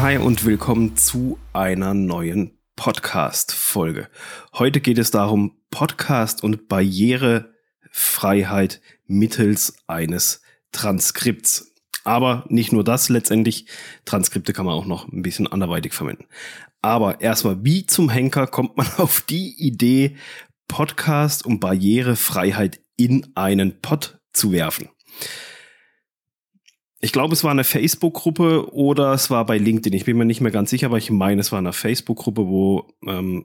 Hi und willkommen zu einer neuen Podcast-Folge. Heute geht es darum, Podcast und Barrierefreiheit mittels eines Transkripts. Aber nicht nur das letztendlich, Transkripte kann man auch noch ein bisschen anderweitig verwenden. Aber erstmal, wie zum Henker kommt man auf die Idee, Podcast und Barrierefreiheit in einen Pod zu werfen? Ich glaube, es war eine Facebook-Gruppe oder es war bei LinkedIn. Ich bin mir nicht mehr ganz sicher, aber ich meine, es war eine Facebook-Gruppe, wo ähm,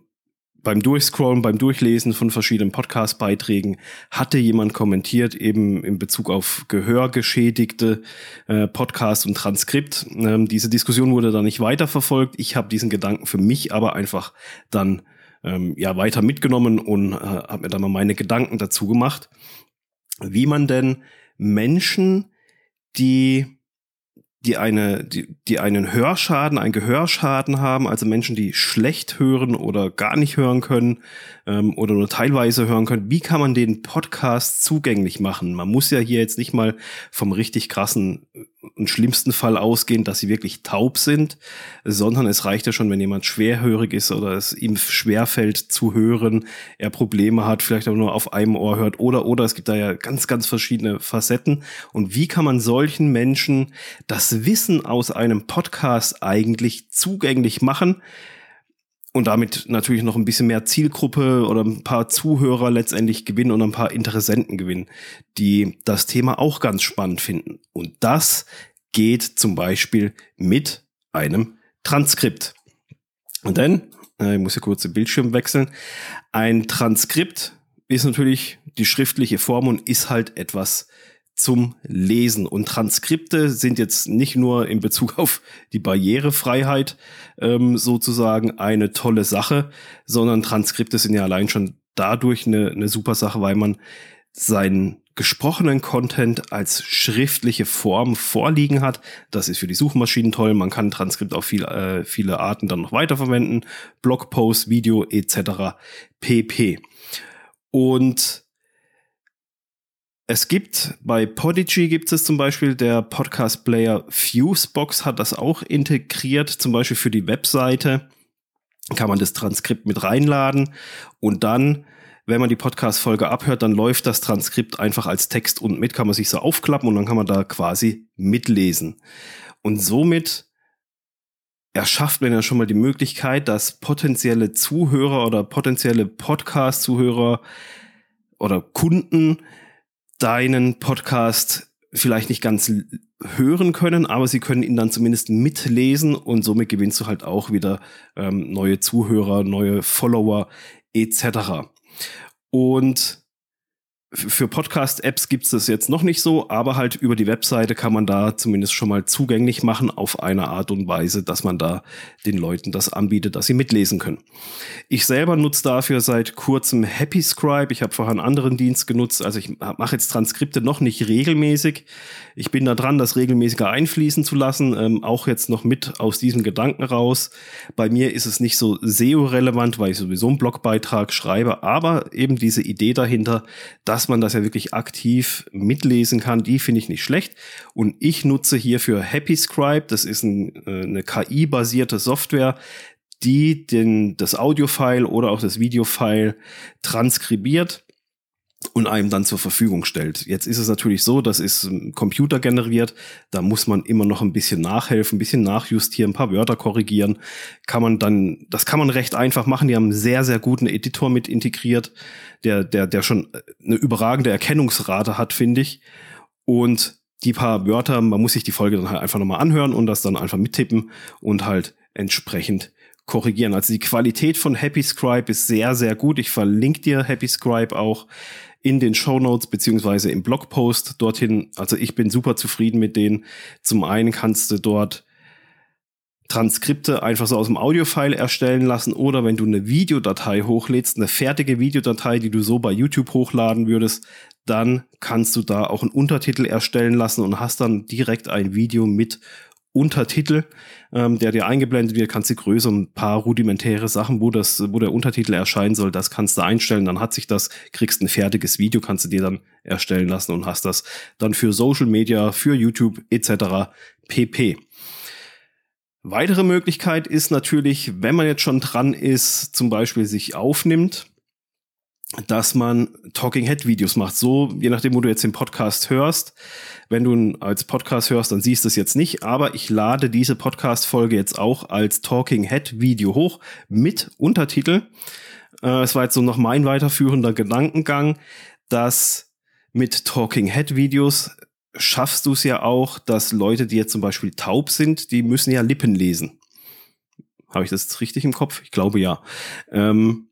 beim Durchscrollen, beim Durchlesen von verschiedenen Podcast-Beiträgen hatte jemand kommentiert, eben in Bezug auf gehörgeschädigte äh, Podcast und Transkript. Ähm, diese Diskussion wurde dann nicht weiterverfolgt. Ich habe diesen Gedanken für mich aber einfach dann ähm, ja weiter mitgenommen und äh, habe mir dann mal meine Gedanken dazu gemacht, wie man denn Menschen, die die eine, die, die einen Hörschaden, einen Gehörschaden haben, also Menschen, die schlecht hören oder gar nicht hören können ähm, oder nur teilweise hören können. Wie kann man den Podcast zugänglich machen? Man muss ja hier jetzt nicht mal vom richtig krassen und schlimmsten Fall ausgehen, dass sie wirklich taub sind, sondern es reicht ja schon, wenn jemand schwerhörig ist oder es ihm schwerfällt zu hören, er Probleme hat, vielleicht auch nur auf einem Ohr hört oder oder es gibt da ja ganz, ganz verschiedene Facetten. Und wie kann man solchen Menschen das Wissen aus einem Podcast eigentlich zugänglich machen? Und damit natürlich noch ein bisschen mehr Zielgruppe oder ein paar Zuhörer letztendlich gewinnen und ein paar Interessenten gewinnen, die das Thema auch ganz spannend finden. Und das geht zum Beispiel mit einem Transkript. Und dann, äh, ich muss hier kurz den Bildschirm wechseln, ein Transkript ist natürlich die schriftliche Form und ist halt etwas zum Lesen. Und Transkripte sind jetzt nicht nur in Bezug auf die Barrierefreiheit ähm, sozusagen eine tolle Sache, sondern Transkripte sind ja allein schon dadurch eine, eine super Sache, weil man seinen gesprochenen Content als schriftliche Form vorliegen hat. Das ist für die Suchmaschinen toll. Man kann Transkript auf viel, äh, viele Arten dann noch weiterverwenden. Blogpost, Video etc. pp. Und es gibt bei Podigy gibt es zum Beispiel der Podcast Player Fusebox hat das auch integriert, zum Beispiel für die Webseite kann man das Transkript mit reinladen und dann, wenn man die Podcast-Folge abhört, dann läuft das Transkript einfach als Text unten mit, kann man sich so aufklappen und dann kann man da quasi mitlesen. Und somit erschafft man ja schon mal die Möglichkeit, dass potenzielle Zuhörer oder potenzielle Podcast-Zuhörer oder Kunden deinen Podcast vielleicht nicht ganz hören können, aber sie können ihn dann zumindest mitlesen und somit gewinnst du halt auch wieder ähm, neue Zuhörer, neue Follower etc. Und für Podcast-Apps gibt es das jetzt noch nicht so, aber halt über die Webseite kann man da zumindest schon mal zugänglich machen auf eine Art und Weise, dass man da den Leuten das anbietet, dass sie mitlesen können. Ich selber nutze dafür seit kurzem Happy Scribe. Ich habe vorher einen anderen Dienst genutzt. Also ich mache jetzt Transkripte noch nicht regelmäßig. Ich bin da dran, das regelmäßiger einfließen zu lassen, ähm, auch jetzt noch mit aus diesem Gedanken raus. Bei mir ist es nicht so SEO-relevant, weil ich sowieso einen Blogbeitrag schreibe, aber eben diese Idee dahinter, dass dass man das ja wirklich aktiv mitlesen kann, die finde ich nicht schlecht. Und ich nutze hierfür Happy Scribe. Das ist ein, äh, eine KI-basierte Software, die den, das Audio-File oder auch das Video-File transkribiert und einem dann zur Verfügung stellt. Jetzt ist es natürlich so, das ist Computer generiert, da muss man immer noch ein bisschen nachhelfen, ein bisschen nachjustieren, ein paar Wörter korrigieren. Kann man dann, das kann man recht einfach machen. Die haben einen sehr, sehr guten Editor mit integriert, der, der, der schon eine überragende Erkennungsrate hat, finde ich. Und die paar Wörter, man muss sich die Folge dann halt einfach nochmal anhören und das dann einfach mittippen und halt entsprechend korrigieren. Also die Qualität von Happy Scribe ist sehr, sehr gut. Ich verlinke dir Happy Scribe auch in den Show Notes beziehungsweise im Blogpost dorthin. Also ich bin super zufrieden mit denen. Zum einen kannst du dort Transkripte einfach so aus dem Audiofile erstellen lassen oder wenn du eine Videodatei hochlädst, eine fertige Videodatei, die du so bei YouTube hochladen würdest, dann kannst du da auch einen Untertitel erstellen lassen und hast dann direkt ein Video mit Untertitel, ähm, der dir eingeblendet wird, kannst du größer ein paar rudimentäre Sachen, wo das, wo der Untertitel erscheinen soll, das kannst du einstellen, dann hat sich das, kriegst ein fertiges Video, kannst du dir dann erstellen lassen und hast das dann für Social Media, für YouTube etc. pp. Weitere Möglichkeit ist natürlich, wenn man jetzt schon dran ist, zum Beispiel sich aufnimmt, dass man Talking Head Videos macht. So, je nachdem, wo du jetzt den Podcast hörst. Wenn du als Podcast hörst, dann siehst du es jetzt nicht, aber ich lade diese Podcast Folge jetzt auch als Talking Head Video hoch mit Untertitel. Äh, es war jetzt so noch mein weiterführender Gedankengang, dass mit Talking Head Videos schaffst du es ja auch, dass Leute, die jetzt zum Beispiel taub sind, die müssen ja Lippen lesen. Habe ich das richtig im Kopf? Ich glaube ja. Ähm,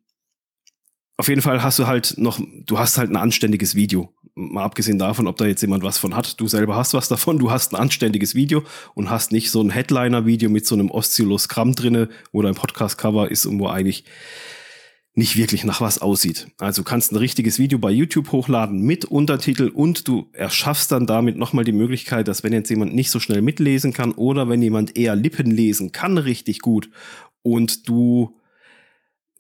auf jeden Fall hast du halt noch, du hast halt ein anständiges Video. Mal abgesehen davon, ob da jetzt jemand was von hat. Du selber hast was davon. Du hast ein anständiges Video und hast nicht so ein Headliner-Video mit so einem Oszillogramm drinne, wo dein Podcast-Cover ist und wo eigentlich nicht wirklich nach was aussieht. Also kannst ein richtiges Video bei YouTube hochladen mit Untertitel und du erschaffst dann damit nochmal die Möglichkeit, dass wenn jetzt jemand nicht so schnell mitlesen kann oder wenn jemand eher Lippen lesen kann richtig gut und du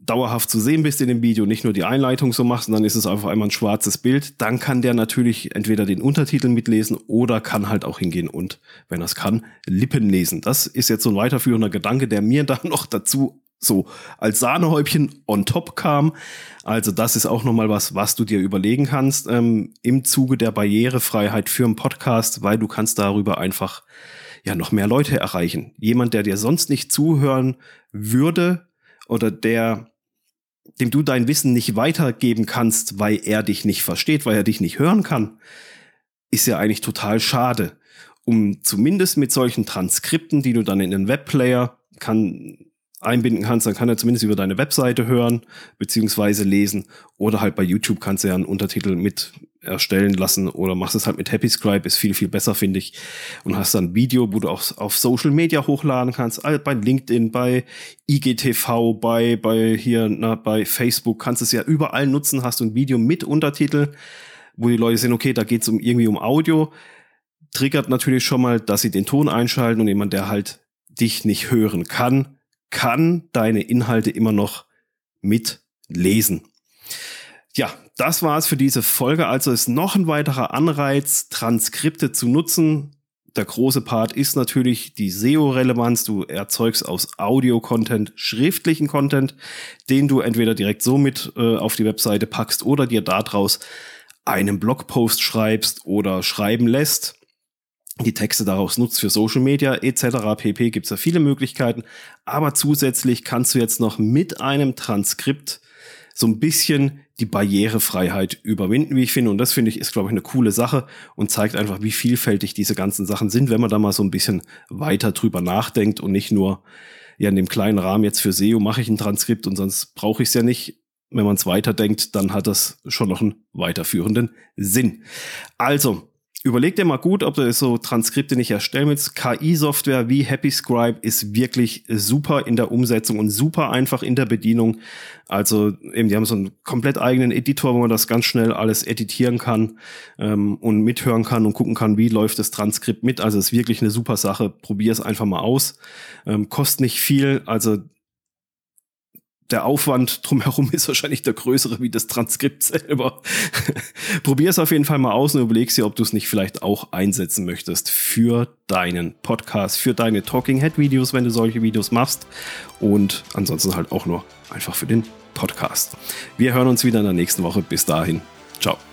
dauerhaft zu sehen bist in dem Video, nicht nur die Einleitung so machst und dann ist es einfach einmal ein schwarzes Bild, dann kann der natürlich entweder den Untertitel mitlesen oder kann halt auch hingehen und, wenn er es kann, Lippen lesen. Das ist jetzt so ein weiterführender Gedanke, der mir da noch dazu so als Sahnehäubchen on top kam. Also das ist auch nochmal was, was du dir überlegen kannst ähm, im Zuge der Barrierefreiheit für einen Podcast, weil du kannst darüber einfach ja noch mehr Leute erreichen. Jemand, der dir sonst nicht zuhören würde oder der dem du dein Wissen nicht weitergeben kannst, weil er dich nicht versteht, weil er dich nicht hören kann, ist ja eigentlich total schade. Um zumindest mit solchen Transkripten, die du dann in den Webplayer kann, einbinden kannst, dann kann er zumindest über deine Webseite hören, beziehungsweise lesen. Oder halt bei YouTube kannst du ja einen Untertitel mit erstellen lassen oder machst es halt mit Happy Scribe, ist viel, viel besser, finde ich. Und hast dann Video, wo du auch auf Social Media hochladen kannst, bei LinkedIn, bei IGTV, bei, bei hier, na, bei Facebook, kannst es ja überall nutzen, hast du ein Video mit Untertitel, wo die Leute sehen, okay, da geht's um irgendwie um Audio. Triggert natürlich schon mal, dass sie den Ton einschalten und jemand, der halt dich nicht hören kann, kann deine Inhalte immer noch mitlesen. Ja, das war es für diese Folge. Also ist noch ein weiterer Anreiz, Transkripte zu nutzen. Der große Part ist natürlich die SEO-Relevanz. Du erzeugst aus Audio-Content schriftlichen Content, den du entweder direkt so mit äh, auf die Webseite packst oder dir daraus einen Blogpost schreibst oder schreiben lässt die Texte daraus nutzt für Social Media etc. pp. gibt es ja viele Möglichkeiten. Aber zusätzlich kannst du jetzt noch mit einem Transkript so ein bisschen die Barrierefreiheit überwinden, wie ich finde. Und das finde ich ist, glaube ich, eine coole Sache und zeigt einfach, wie vielfältig diese ganzen Sachen sind, wenn man da mal so ein bisschen weiter drüber nachdenkt und nicht nur, ja, in dem kleinen Rahmen jetzt für SEO mache ich ein Transkript und sonst brauche ich es ja nicht. Wenn man es weiterdenkt, dann hat das schon noch einen weiterführenden Sinn. Also, Überleg dir mal gut, ob du so Transkripte nicht erstellen willst. KI-Software wie HappyScribe ist wirklich super in der Umsetzung und super einfach in der Bedienung. Also eben, die haben so einen komplett eigenen Editor, wo man das ganz schnell alles editieren kann ähm, und mithören kann und gucken kann, wie läuft das Transkript mit. Also ist wirklich eine super Sache. Probier es einfach mal aus. Ähm, kostet nicht viel. Also der Aufwand drumherum ist wahrscheinlich der größere wie das Transkript selber. Probier es auf jeden Fall mal aus und überleg dir, ob du es nicht vielleicht auch einsetzen möchtest für deinen Podcast, für deine Talking Head Videos, wenn du solche Videos machst und ansonsten halt auch nur einfach für den Podcast. Wir hören uns wieder in der nächsten Woche. Bis dahin. Ciao.